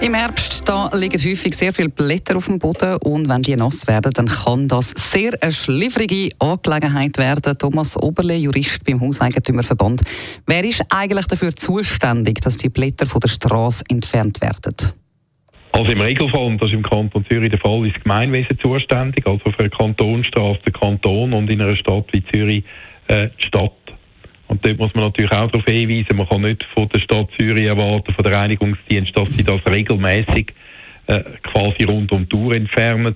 im Herbst da liegen häufig sehr viele Blätter auf dem Boden und wenn die nass werden, dann kann das sehr eine schliffrige Angelegenheit werden. Thomas Oberle, Jurist beim Hauseigentümerverband. Wer ist eigentlich dafür zuständig, dass die Blätter von der Straße entfernt werden? Also im Regelfall, und das ist im Kanton Zürich der Fall, ist das Gemeinwesen zuständig, also für eine Kantonstraße der Kanton und in einer Stadt wie Zürich äh, die Stadt. Und dort muss man natürlich auch darauf hinweisen, man kann nicht von der Stadt Zürich erwarten, von der Reinigungsdienst, dass sie das regelmäßig äh, quasi rund um die Tour entfernen,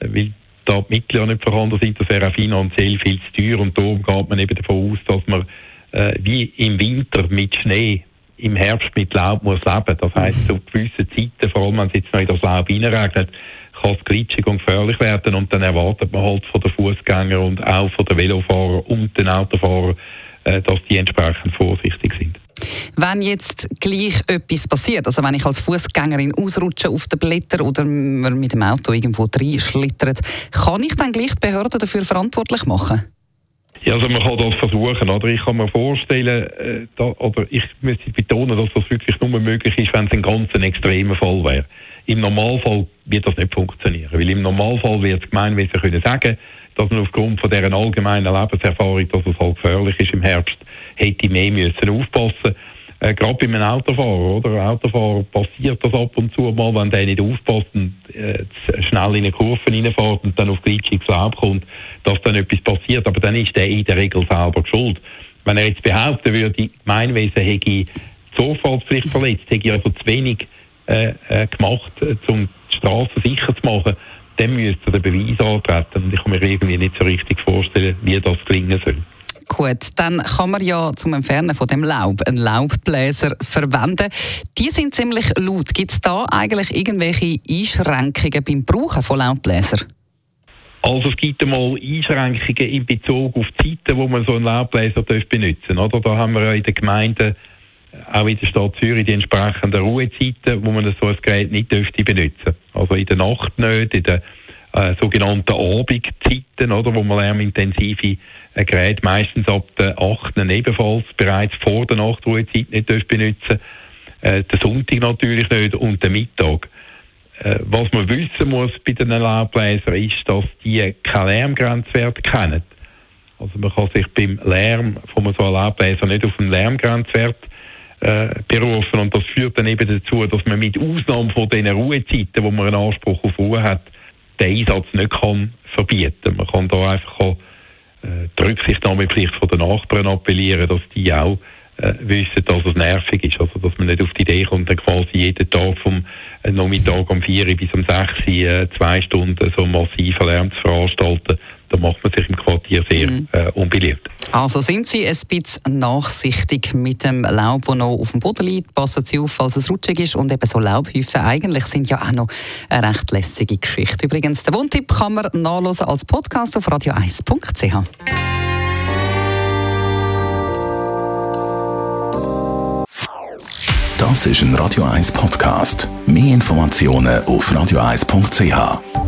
äh, weil da die Mittel ja nicht vorhanden sind, das wäre auch finanziell viel zu teuer. Und darum geht man eben davon aus, dass man äh, wie im Winter mit Schnee im Herbst mit Laub muss leben. Das heisst, zu gewissen Zeiten, vor allem wenn es jetzt noch in das Laub reinregnet, kann es glitschig und gefährlich werden. Und dann erwartet man halt von den Fußgängern und auch von den Velofahrern und den Autofahrern, dass die entsprechend vorsichtig sind. Wenn jetzt gleich etwas passiert, also wenn ich als Fußgängerin ausrutsche auf den Blätter oder man mit dem Auto irgendwo reinschlittert, kann ich dann gleich die Behörden dafür verantwortlich machen? Ja, also man kann das versuchen, oder? Ich kann mir vorstellen, äh, da, oder ich müsste betonen, dass das wirklich nur möglich ist, wenn es ein ganz extremer Fall wäre. Im Normalfall wird das nicht funktionieren, weil im Normalfall wird das Gemeinwesen können sagen, dass man aufgrund von deren allgemeinen Lebenserfahrung, dass es halt gefährlich ist im Herbst, hätte mehr müssen aufpassen äh, Gerade bei einem Autofahrer, oder? Ein Autofahrer passiert das ab und zu mal, wenn der nicht aufpasst und äh, schnell in eine Kurve reinfährt und dann auf glitschiges Laub kommt, dass dann etwas passiert. Aber dann ist der in der Regel selber schuld. Wenn er jetzt behaupten würde, Gemeinwesen hätte die Sorgfaltspflicht verletzt, hätte also zu wenig äh, äh, gemacht, äh, um die Straße sicher zu machen, dann müsste der Beweis antreten. Und ich kann mir irgendwie nicht so richtig vorstellen, wie das gelingen soll. Gut, dann kann man ja zum Entfernen von dem Laub einen Laubbläser verwenden. Die sind ziemlich laut. Gibt es da eigentlich irgendwelche Einschränkungen beim Brauchen von Laubbläsern? Also es gibt einmal Einschränkungen in Bezug auf die Zeiten, wo man so einen Laubbläser benutzen darf. Da haben wir ja in den Gemeinden auch in der Stadt Zürich die entsprechenden Ruhezeiten, wo man so ein Gerät nicht dürfte benutzen. Also in der Nacht nicht, in den äh, sogenannten Abendzeiten, oder, wo man lärmintensive äh, Geräte meistens ab der 8. ebenfalls bereits vor der Nachtruhezeit nicht dürfte benutzen. Äh, der Sonntag natürlich nicht und der Mittag. Äh, was man wissen muss bei den Laubbläsern ist, dass die keine Lärmgrenzwert kennen. Also man kann sich beim Lärm von so einem Laubbläser nicht auf einen Lärmgrenzwert äh, berufen. Und das führt dann eben dazu, dass man mit Ausnahme von den Ruhezeiten, wo man einen Anspruch auf Ruhe hat, den Einsatz nicht kann verbieten. Man kann da einfach auch, äh, die Rücksichtnahmepflicht von den Nachbarn appellieren, dass die auch äh, wissen, dass es nervig ist. Also, dass man nicht auf die Idee kommt, dann quasi jeden Tag vom äh, Nachmittag um 4 Uhr bis um 6 Uhr äh, zwei Stunden so massiven Lärm zu veranstalten da macht man sich im Quartier sehr mhm. äh, unbeliebt. Also sind Sie ein bisschen nachsichtig mit dem Laub, das noch auf dem Boden liegt? Passen Sie auf, falls es rutschig ist. Und eben so Laubhäufen eigentlich sind ja auch noch eine recht lässige Geschichte. Übrigens, den Wohntipp kann man nachlesen als Podcast auf radio1.ch. Das ist ein Radio 1 Podcast. Mehr Informationen auf radio1.ch.